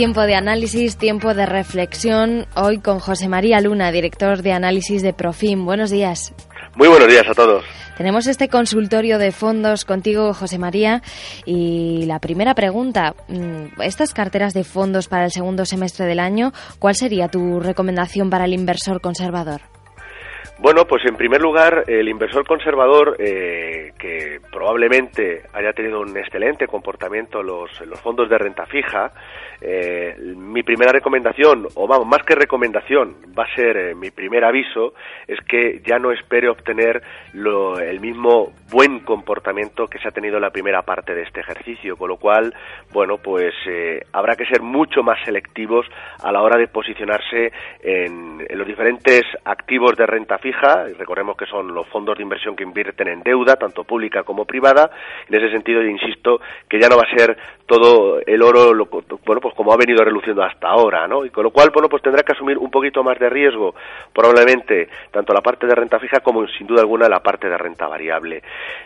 Tiempo de análisis, tiempo de reflexión. Hoy con José María Luna, director de análisis de Profim. Buenos días. Muy buenos días a todos. Tenemos este consultorio de fondos contigo, José María. Y la primera pregunta, mm, estas carteras de fondos para el segundo semestre del año, ¿cuál sería tu recomendación para el inversor conservador? Bueno, pues en primer lugar, el inversor conservador, eh, que probablemente haya tenido un excelente comportamiento los, los fondos de renta fija, eh, mi primera recomendación, o vamos, más que recomendación, va a ser eh, mi primer aviso, es que ya no espere obtener lo, el mismo buen comportamiento que se ha tenido en la primera parte de este ejercicio, con lo cual, bueno, pues habrá que ser mucho más selectivos a la hora de posicionarse en, en los diferentes activos de renta fija fija, y recordemos que son los fondos de inversión que invierten en deuda, tanto pública como privada. En ese sentido, yo insisto que ya no va a ser todo el oro, lo, bueno, pues como ha venido reluciendo hasta ahora, ¿no? Y con lo cual, bueno, pues tendrá que asumir un poquito más de riesgo, probablemente, tanto la parte de renta fija como, sin duda alguna, la parte de renta variable.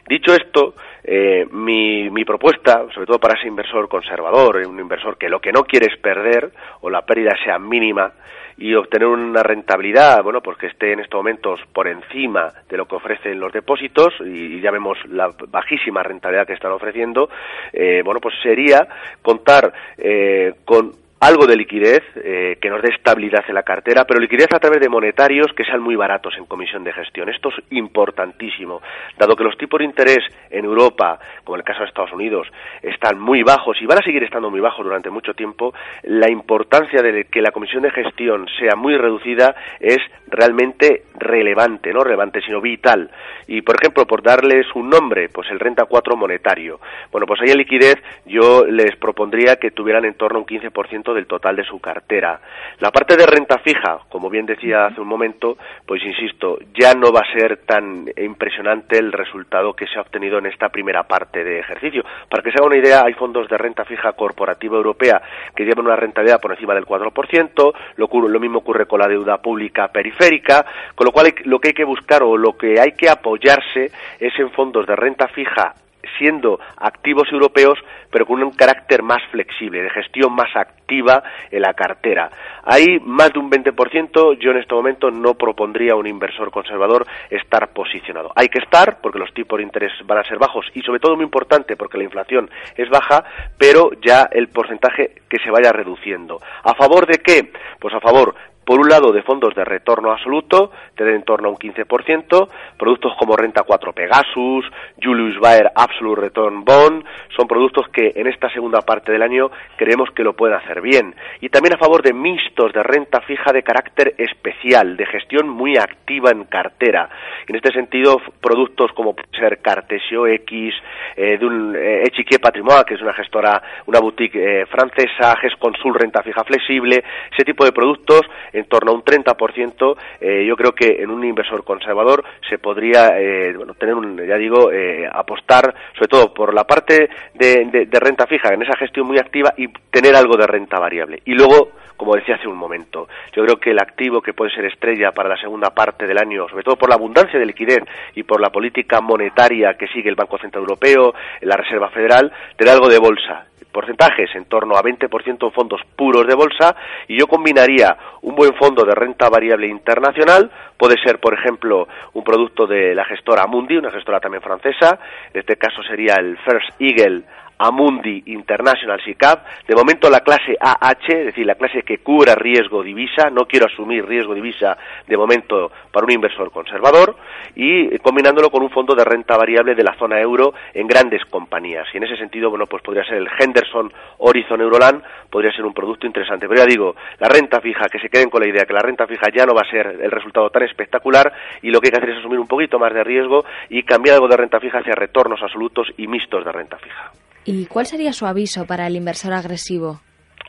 Dicho esto, eh, mi, mi propuesta, sobre todo para ese inversor conservador, un inversor que lo que no quiere es perder, o la pérdida sea mínima, y obtener una rentabilidad, bueno, pues que esté en estos momentos por encima de lo que ofrecen los depósitos y ya vemos la bajísima rentabilidad que están ofreciendo, eh, bueno, pues sería contar eh, con algo de liquidez eh, que nos dé estabilidad en la cartera, pero liquidez a través de monetarios que sean muy baratos en comisión de gestión. Esto es importantísimo, dado que los tipos de interés en Europa, como en el caso de Estados Unidos, están muy bajos y van a seguir estando muy bajos durante mucho tiempo, la importancia de que la comisión de gestión sea muy reducida es realmente relevante, no relevante, sino vital. Y, por ejemplo, por darles un nombre, pues el renta 4 monetario. Bueno, pues ahí en liquidez yo les propondría que tuvieran en torno a un 15% del total de su cartera. La parte de renta fija, como bien decía hace un momento, pues insisto, ya no va a ser tan impresionante el resultado que se ha obtenido en esta primera parte de ejercicio. Para que se haga una idea, hay fondos de renta fija corporativa europea que llevan una rentabilidad por encima del 4%, lo, lo mismo ocurre con la deuda pública periférica, con lo cual lo que hay que buscar o lo que hay que apoyarse es en fondos de renta fija siendo activos europeos, pero con un carácter más flexible, de gestión más activa en la cartera. Hay más de un 20%, yo en este momento no propondría a un inversor conservador estar posicionado. Hay que estar, porque los tipos de interés van a ser bajos y sobre todo muy importante, porque la inflación es baja, pero ya el porcentaje que se vaya reduciendo. ¿A favor de qué? Pues a favor por un lado de fondos de retorno absoluto, tener en torno a un 15%, productos como Renta 4 Pegasus, Julius Baer Absolute Return Bond, son productos que en esta segunda parte del año creemos que lo pueden hacer bien. Y también a favor de mixtos de renta fija de carácter especial, de gestión muy activa en cartera. En este sentido, productos como puede ser Cartesio X, eh, de un eh, Patrimoine, que es una gestora, una boutique eh, francesa, GESConsul Renta Fija Flexible, ese tipo de productos en torno a un 30%, eh, yo creo que en un inversor conservador se podría eh, bueno, tener un, ya digo, eh, apostar sobre todo por la parte de, de, de, renta fija en esa gestión muy activa y tener algo de renta variable. Y luego, como decía hace un momento, yo creo que el activo que puede ser estrella para la segunda parte del año, sobre todo por la abundancia de liquidez y por la política monetaria que sigue el Banco Central Europeo, la Reserva Federal, tener algo de bolsa porcentajes en torno a 20% en fondos puros de bolsa y yo combinaría un buen fondo de renta variable internacional, puede ser por ejemplo un producto de la gestora Amundi, una gestora también francesa, en este caso sería el First Eagle Amundi International SICAP, de momento la clase AH, es decir, la clase que cubra riesgo divisa, no quiero asumir riesgo divisa de momento para un inversor conservador, y combinándolo con un fondo de renta variable de la zona euro en grandes compañías. Y en ese sentido, bueno, pues podría ser el Henderson Horizon Euroland, podría ser un producto interesante. Pero ya digo, la renta fija, que se queden con la idea que la renta fija ya no va a ser el resultado tan espectacular, y lo que hay que hacer es asumir un poquito más de riesgo y cambiar algo de renta fija hacia retornos absolutos y mixtos de renta fija. ¿Y cuál sería su aviso para el inversor agresivo?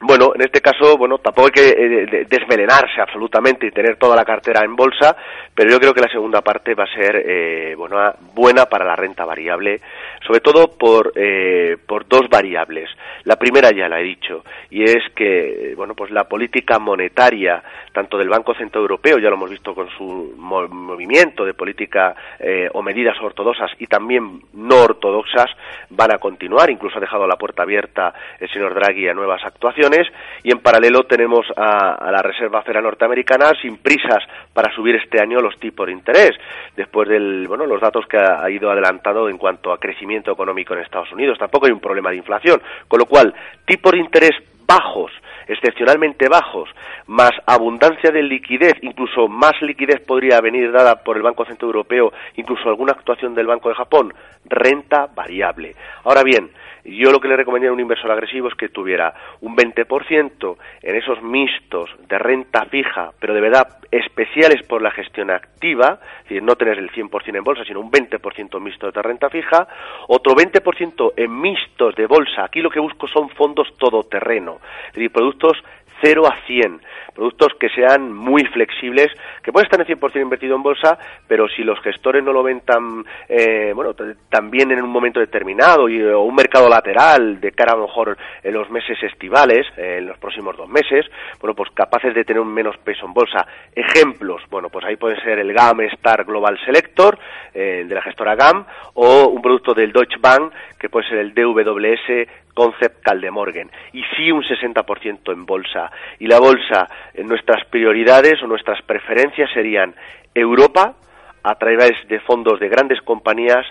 Bueno, en este caso, bueno, tampoco hay que eh, desmelenarse absolutamente y tener toda la cartera en bolsa, pero yo creo que la segunda parte va a ser eh, bueno, buena para la renta variable, sobre todo por, eh, por dos variables. La primera ya la he dicho, y es que bueno, pues la política monetaria, tanto del Banco Central Europeo, ya lo hemos visto con su movimiento de política o medidas ortodoxas y también no ortodoxas, van a continuar. Incluso ha dejado la puerta abierta el señor Draghi a nuevas actuaciones y en paralelo tenemos a, la Reserva Federal Norteamericana sin prisas para subir este año los tipos de interés después de bueno los datos que ha, ido adelantado en cuanto a crecimiento económico en Estados Unidos tampoco hay un problema de inflación con lo cual tipos de interés bajos excepcionalmente bajos, más abundancia de liquidez, incluso más liquidez podría venir dada por el Banco Central Europeo, incluso alguna actuación del Banco de Japón, renta variable. Ahora bien, yo lo que le recomendaría a un inversor agresivo es que tuviera un 20% en esos mixtos de renta fija, pero de verdad especiales por la gestión activa, es decir, no tener el 100% en bolsa, sino un 20% mixto de renta fija, otro 20% en mixtos de bolsa. Aquí lo que busco son fondos todoterreno, es decir, productos 0 a 100, productos que sean muy flexibles, que pueden estar en 100% invertido en bolsa, pero si los gestores no lo ven tan, eh, bueno, también en un momento determinado y, o un mercado lateral de cara a lo mejor en los meses estivales, eh, en los próximos dos meses, bueno, pues capaces de tener un menos peso en bolsa. Ejemplos, bueno, pues ahí puede ser el GAM Star Global Selector, eh, de la gestora GAM, o un producto del Deutsche Bank, que puede ser el DWS Concept Caldemorgen y sí un 60% en bolsa. Y la bolsa, en nuestras prioridades o nuestras preferencias serían Europa, a través de fondos de grandes compañías,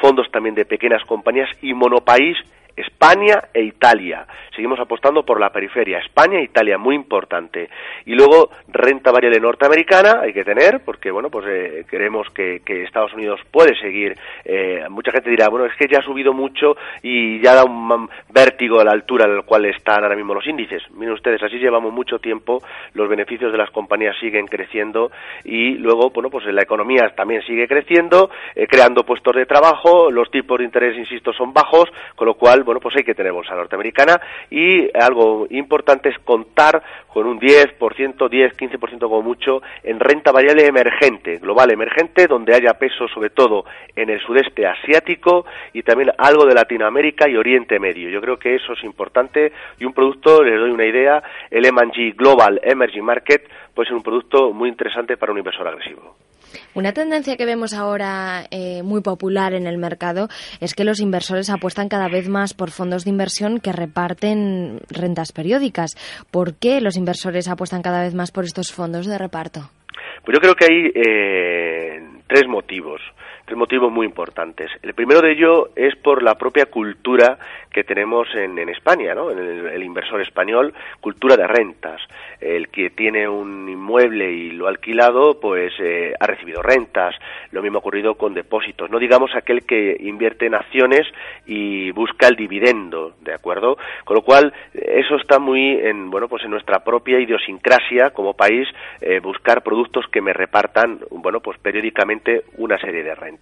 fondos también de pequeñas compañías y monopaís España e Italia. Seguimos apostando por la periferia. España e Italia, muy importante. Y luego, renta variable norteamericana, hay que tener, porque, bueno, pues eh, queremos que, Estados Unidos puede seguir. Eh, mucha gente dirá, bueno, es que ya ha subido mucho y ya da un vértigo a la altura en la cual están ahora mismo los índices. Miren ustedes, así llevamos mucho tiempo, los beneficios de las compañías siguen creciendo y luego, bueno, pues la economía también sigue creciendo, eh, creando puestos de trabajo, los tipos de interés, insisto, son bajos, con lo cual, bueno, pues hay que tener bolsa norteamericana y algo importante es contar con un 10%, 10, 15% como mucho en renta variable emergente, global emergente, donde haya peso sobre todo en el sudeste asiático y también algo de Latinoamérica y Oriente Medio. Yo creo que eso es importante y un producto, les doy una idea, el M&G Global Emerging Market puede ser un producto muy interesante para un inversor agresivo. Una tendencia que vemos ahora eh, muy popular en el mercado es que los inversores apuestan cada vez más por fondos de inversión que reparten rentas periódicas. ¿Por qué los inversores apuestan cada vez más por estos fondos de reparto? Pues yo creo que hay eh, tres motivos tres motivos muy importantes. El primero de ello es por la propia cultura que tenemos en, España, ¿no? En el, inversor español, cultura de rentas. El que tiene un inmueble y lo ha alquilado, pues eh, ha recibido rentas. Lo mismo ha ocurrido con depósitos. No digamos aquel que invierte en acciones y busca el dividendo, ¿de acuerdo? Con lo cual, eso está muy en, bueno, pues en nuestra propia idiosincrasia como país, eh, buscar productos que me repartan, bueno, pues periódicamente una serie de rentas.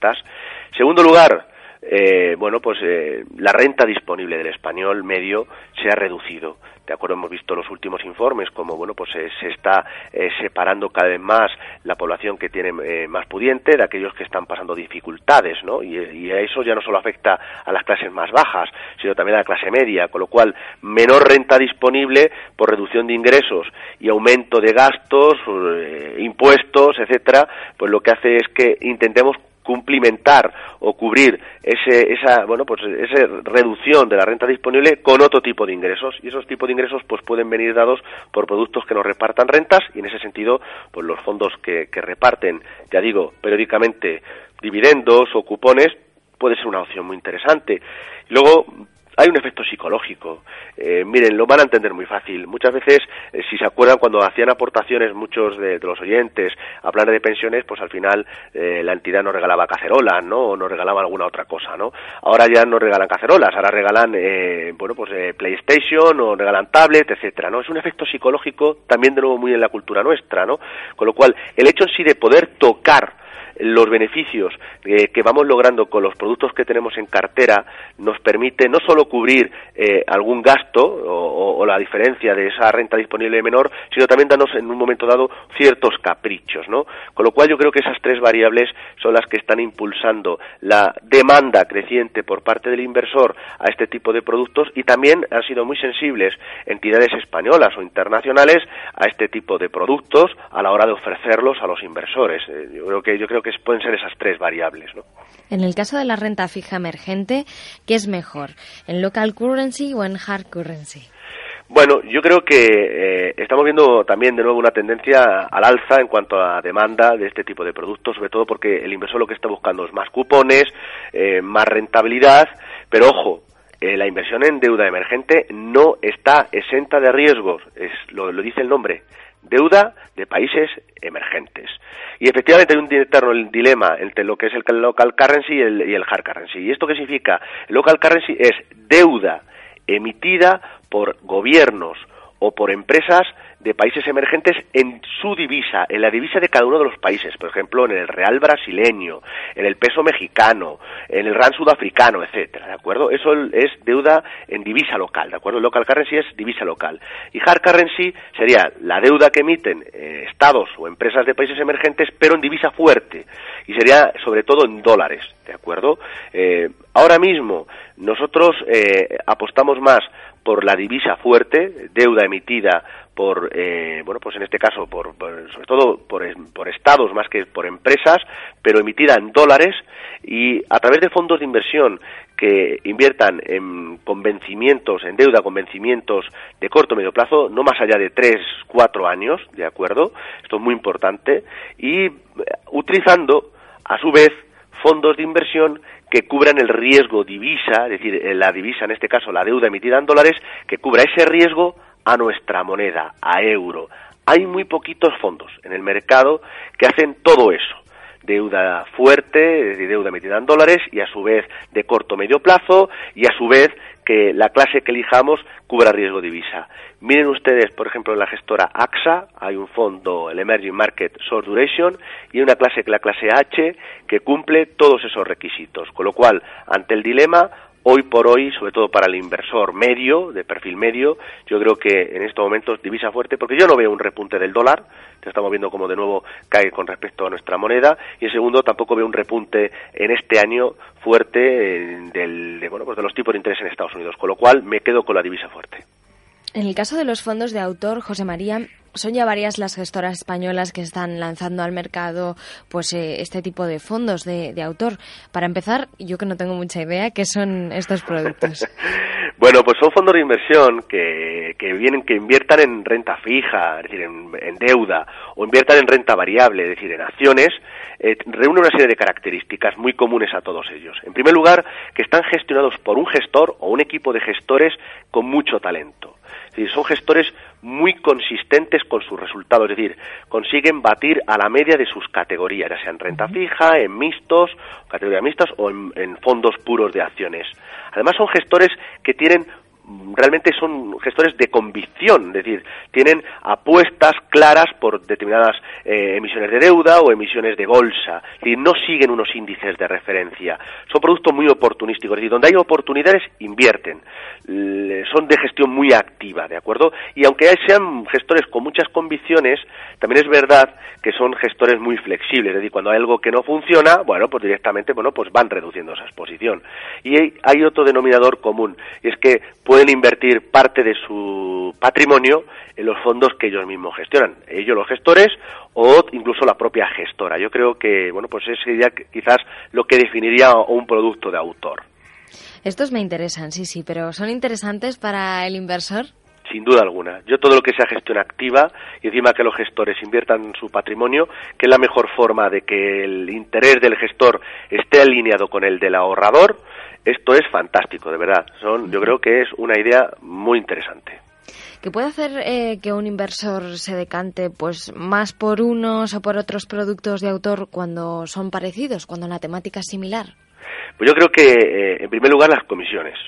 Segundo lugar, eh, bueno, pues eh, la renta disponible del español medio se ha reducido. De acuerdo, hemos visto los últimos informes como, bueno, pues eh, se está separando cada vez más la población que tiene más pudiente de aquellos que están pasando dificultades, ¿no? Y, y, eso ya no solo afecta a las clases más bajas, sino también a la clase media, con lo cual menor renta disponible por reducción de ingresos y aumento de gastos, impuestos, etcétera, pues lo que hace es que intentemos cumplimentar o cubrir ese, esa, bueno, pues esa reducción de la renta disponible con otro tipo de ingresos. Y esos tipos de ingresos pues pueden venir dados por productos que nos repartan rentas y en ese sentido pues los fondos que, que reparten, ya digo, periódicamente dividendos o cupones puede ser una opción muy interesante. Luego, hay un efecto psicológico. Eh, miren, lo van a entender muy fácil. Muchas veces, eh, si se acuerdan, cuando hacían aportaciones muchos de, los oyentes a planes de pensiones, pues al final eh, la entidad nos regalaba cacerolas, ¿no? O nos regalaba alguna otra cosa, ¿no? Ahora ya no regalan cacerolas, ahora regalan, bueno, pues PlayStation o regalan tablet, etcétera, ¿no? Es un efecto psicológico también de nuevo muy en la cultura nuestra, ¿no? Con lo cual, el hecho en sí de poder tocar los beneficios eh, que vamos logrando con los productos que tenemos en cartera nos permite no solo cubrir eh, algún gasto o, la diferencia de esa renta disponible menor, sino también darnos en un momento dado ciertos caprichos, ¿no? Con lo cual yo creo que esas tres variables son las que están impulsando la demanda creciente por parte del inversor a este tipo de productos y también han sido muy sensibles entidades españolas o internacionales a este tipo de productos a la hora de ofrecerlos a los inversores. Eh, yo creo que yo creo que pueden ser esas tres variables, ¿no? En el caso de la renta fija emergente, ¿qué es mejor? ¿En local currency o en hard currency? Bueno, yo creo que eh, estamos viendo también de nuevo una tendencia al alza en cuanto a demanda de este tipo de productos, sobre todo porque el inversor lo que está buscando es más cupones, eh, más rentabilidad, pero ojo, eh, la inversión en deuda emergente no está exenta de riesgos, es, lo, lo dice el nombre, deuda de países emergentes. Y efectivamente hay un eterno dilema entre lo que es el local currency y el, y el hard currency. ¿Y esto qué significa? El local currency es deuda emitida por gobiernos o por empresas de países emergentes en su divisa, en la divisa de cada uno de los países, por ejemplo, en el real brasileño, en el peso mexicano, en el rand sudafricano, etcétera, ¿de acuerdo? Eso es deuda en divisa local, ¿de acuerdo? Local currency es divisa local. Y hard currency sería la deuda que emiten eh, estados o empresas de países emergentes, pero en divisa fuerte, y sería sobre todo en dólares, ¿de acuerdo? Eh, ahora mismo nosotros eh, apostamos más por la divisa fuerte, deuda emitida por, eh, bueno, pues en este caso, por, sobre todo por, por estados más que por empresas, pero emitida en dólares y a través de fondos de inversión que inviertan en convencimientos, en deuda con vencimientos de corto medio plazo, no más allá de tres, cuatro años, ¿de acuerdo? Esto es muy importante. Y eh, utilizando, a su vez, fondos de inversión que cubran el riesgo divisa, es decir, eh, la divisa, en este caso la deuda emitida en dólares, que cubra ese riesgo a nuestra moneda, a euro. Hay muy poquitos fondos en el mercado que hacen todo eso deuda fuerte, deuda emitida en dólares y a su vez de corto medio plazo y a su vez que la clase que elijamos cubra riesgo divisa. Miren ustedes, por ejemplo, en la gestora AXA hay un fondo, el Emerging Market Short Duration, y una clase, la clase H, que cumple todos esos requisitos. Con lo cual, ante el dilema, hoy por hoy, sobre todo para el inversor medio, de perfil medio, yo creo que en estos momentos divisa fuerte, porque yo no veo un repunte del dólar, que estamos viendo como de nuevo cae con respecto a nuestra moneda, y en segundo tampoco veo un repunte en este año fuerte eh, del, de, bueno, pues de los tipos de interés en Estados Unidos, con lo cual me quedo con la divisa fuerte. En el caso de los fondos de autor, José María, son ya varias las gestoras españolas que están lanzando al mercado pues eh, este tipo de fondos de, autor. Para empezar, yo que no tengo mucha idea, ¿qué son estos productos? Bueno, pues son fondos de inversión que, vienen, que inviertan en renta fija, es decir, en, deuda, o inviertan en renta variable, es decir, en acciones, eh, reúne una serie de características muy comunes a todos ellos. En primer lugar, que están gestionados por un gestor o un equipo de gestores con mucho talento. Es decir, son gestores muy consistentes con sus resultados, es decir, consiguen batir a la media de sus categorías, ya sea en renta fija, en mixtos, categorías mixtas o en, en fondos puros de acciones. Además son gestores que tienen realmente son gestores de convicción, es decir, tienen apuestas claras por determinadas eh, emisiones de deuda o emisiones de bolsa, es no siguen unos índices de referencia, son productos muy oportunísticos, es decir, donde hay oportunidades invierten, son de gestión muy activa, ¿de acuerdo? Y aunque sean gestores con muchas convicciones, también es verdad que son gestores muy flexibles, es decir, cuando hay algo que no funciona, bueno, pues directamente, bueno, pues van reduciendo esa exposición. Y hay, hay otro denominador común, y es que pueden invertir parte de su patrimonio en los fondos que ellos mismos gestionan, ellos los gestores o incluso la propia gestora. Yo creo que, bueno, pues ese sería quizás lo que definiría un producto de autor. Estos me interesan, sí, sí, pero ¿son interesantes para el inversor? Sin duda alguna. Yo todo lo que sea gestión activa y encima que los gestores inviertan su patrimonio, que es la mejor forma de que el interés del gestor esté alineado con el del ahorrador, esto es fantástico, de verdad. Son, yo creo que es una idea muy interesante. ¿Qué puede hacer eh, que un inversor se decante pues más por unos o por otros productos de autor cuando son parecidos, cuando la temática es similar? Pues yo creo que, eh, en primer lugar, las comisiones.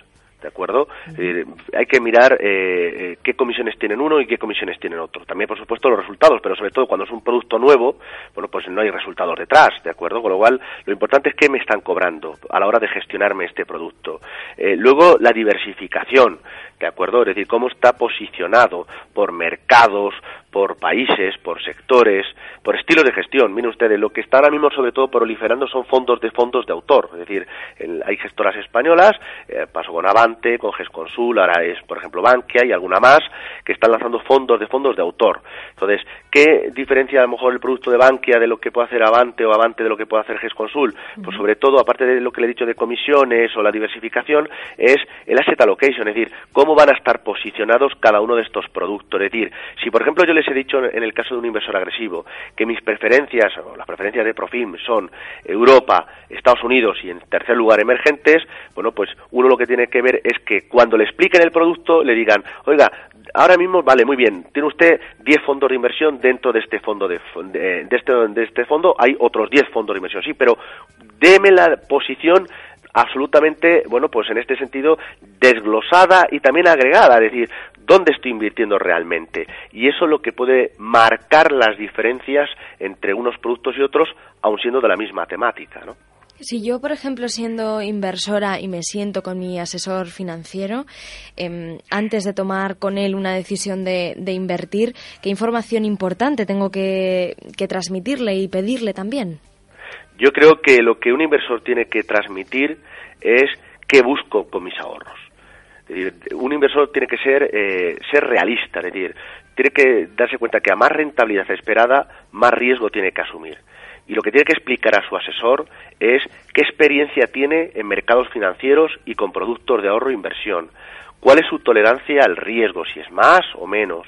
¿De acuerdo? Eh, hay que mirar eh, eh, qué comisiones tienen uno y qué comisiones tienen otro. También, por supuesto, los resultados, pero sobre todo cuando es un producto nuevo, bueno, pues no hay resultados detrás, ¿de acuerdo? Con lo cual, lo importante es qué me están cobrando a la hora de gestionarme este producto. Eh, luego, la diversificación, ¿de acuerdo? Es decir, cómo está posicionado por mercados, por países, por sectores, por estilos de gestión. Miren ustedes, lo que está ahora mismo sobre todo proliferando son fondos de fondos de autor. Es decir, el- hay gestoras españolas, eh, paso con Avante, con GESConsul, ahora es, por ejemplo, Bankia y alguna más, que están lanzando fondos de fondos de autor. Entonces, ¿qué diferencia a lo mejor el producto de Bankia de lo que puede hacer Avante o Avante de lo que puede hacer GESConsul? Pues sobre todo, aparte de lo que le he dicho de comisiones o la diversificación, es el asset allocation, es decir, cómo van a estar posicionados cada uno de estos productos. Es decir, si por ejemplo yo les he dicho en el caso de un inversor agresivo que mis preferencias o las preferencias de Profim son Europa, Estados Unidos y en tercer lugar emergentes, bueno, pues uno lo que tiene que ver es que cuando le expliquen el producto le digan, oiga, ahora mismo, vale, muy bien, tiene usted 10 fondos de inversión dentro de este fondo de, de, de este, de este fondo, hay otros 10 fondos de inversión, sí, pero deme la posición absolutamente, bueno, pues en este sentido, desglosada y también agregada, es decir, dónde estoy invirtiendo realmente. Y eso es lo que puede marcar las diferencias entre unos productos y otros, aun siendo de la misma temática, ¿no? Si yo, por ejemplo, siendo inversora y me siento con mi asesor financiero, em, antes de tomar con él una decisión de, de invertir, ¿qué información importante tengo que, que transmitirle y pedirle también? Yo creo que lo que un inversor tiene que transmitir es qué busco con mis ahorros. Un inversor tiene que ser, eh, ser realista, es decir, tiene que darse cuenta que a más rentabilidad esperada, más riesgo tiene que asumir. Y lo que tiene que explicar a su asesor es qué experiencia tiene en mercados financieros y con productos de ahorro e inversión. ¿Cuál es su tolerancia al riesgo, si es más o menos?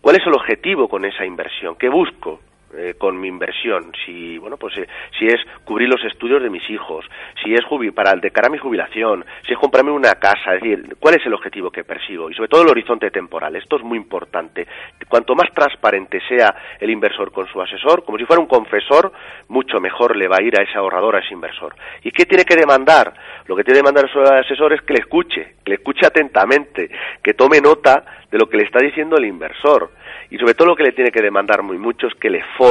¿Cuál es el objetivo con esa inversión? ¿Qué busco? Eh, con mi inversión, si bueno pues eh, si es cubrir los estudios de mis hijos, si es para de cara a mi jubilación, si es comprarme una casa, es decir, cuál es el objetivo que persigo y sobre todo el horizonte temporal. Esto es muy importante. Cuanto más transparente sea el inversor con su asesor, como si fuera un confesor, mucho mejor le va a ir a ese ahorrador, a ese inversor. ¿Y qué tiene que demandar? Lo que tiene que demandar su asesor es que le escuche, que le escuche atentamente, que tome nota de lo que le está diciendo el inversor y sobre todo lo que le tiene que demandar muy mucho es que le forme,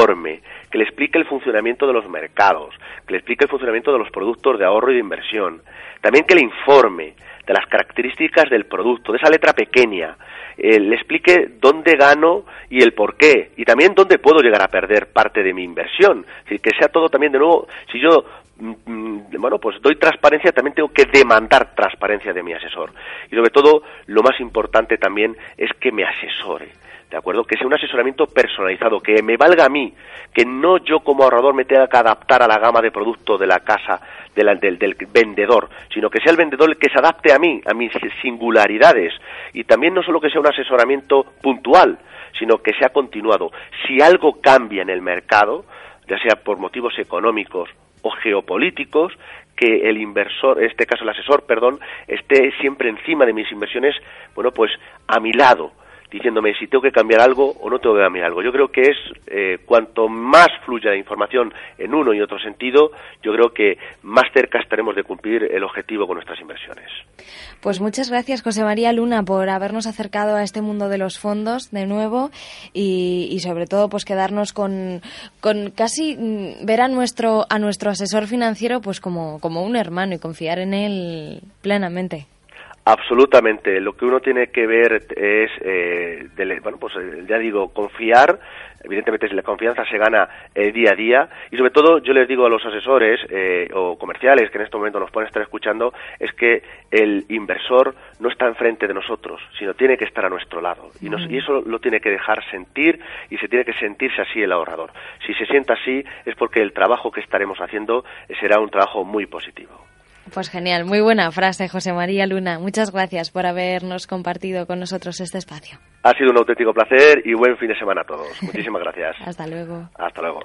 que le explique el funcionamiento de los mercados, que le explique el funcionamiento de los productos de ahorro y de inversión, también que le informe de las características del producto, de esa letra pequeña, eh, le explique dónde gano y el por qué, y también dónde puedo llegar a perder parte de mi inversión, que sea todo también de nuevo, si yo mm, mm, bueno, pues doy transparencia, también tengo que demandar transparencia de mi asesor. Y sobre todo, lo más importante también es que me asesore. ¿De acuerdo? Que sea un asesoramiento personalizado, que me valga a mí, que no yo como ahorrador me tenga que adaptar a la gama de producto de la casa de la- del, del vendedor, sino que sea el vendedor el que se adapte a mí, a mis singularidades. Y también no solo que sea un asesoramiento puntual, sino que sea continuado. Si algo cambia en el mercado, ya sea por motivos económicos o geopolíticos, que el inversor, en este caso el asesor, perdón, esté siempre encima de mis inversiones, bueno, pues a mi lado, diciéndome si tengo que cambiar algo o no tengo que cambiar algo. Yo creo que es eh, cuanto más fluya la información en uno y otro sentido, yo creo que más cerca estaremos de cumplir el objetivo con nuestras inversiones. Pues muchas gracias, José María Luna, por habernos acercado a este mundo de los fondos de nuevo y, y sobre todo pues quedarnos con, con casi mm, ver a nuestro, a nuestro asesor financiero pues como, como un hermano y confiar en él plenamente. Absolutamente. Lo que uno tiene que ver es, eh, bueno, pues eh, ya digo, confiar. Evidentemente, la confianza se gana eh, día a día. Y sobre todo, yo les digo a los asesores eh, o comerciales que en este momento nos pueden estar escuchando, es que el inversor no está enfrente de nosotros, sino tiene que estar a nuestro lado. Y, nos- y eso lo tiene que dejar sentir y se tiene que sentirse así el ahorrador. Si se sienta así, es porque el trabajo que estaremos haciendo será un trabajo muy positivo. Pues genial, muy buena frase, José María Luna. Muchas gracias por habernos compartido con nosotros este espacio. Ha sido un auténtico placer y buen fin de semana a todos. Muchísimas gracias. Hasta luego. Hasta luego.